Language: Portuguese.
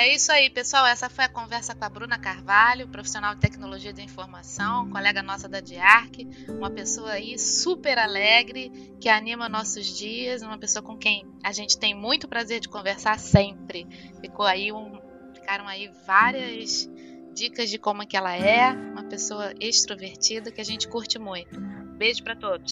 É isso aí, pessoal. Essa foi a conversa com a Bruna Carvalho, profissional de tecnologia da informação, colega nossa da DIARC, uma pessoa aí super alegre, que anima nossos dias, uma pessoa com quem a gente tem muito prazer de conversar sempre. Ficou aí um, ficaram aí várias dicas de como é que ela é, uma pessoa extrovertida que a gente curte muito. Beijo para todos.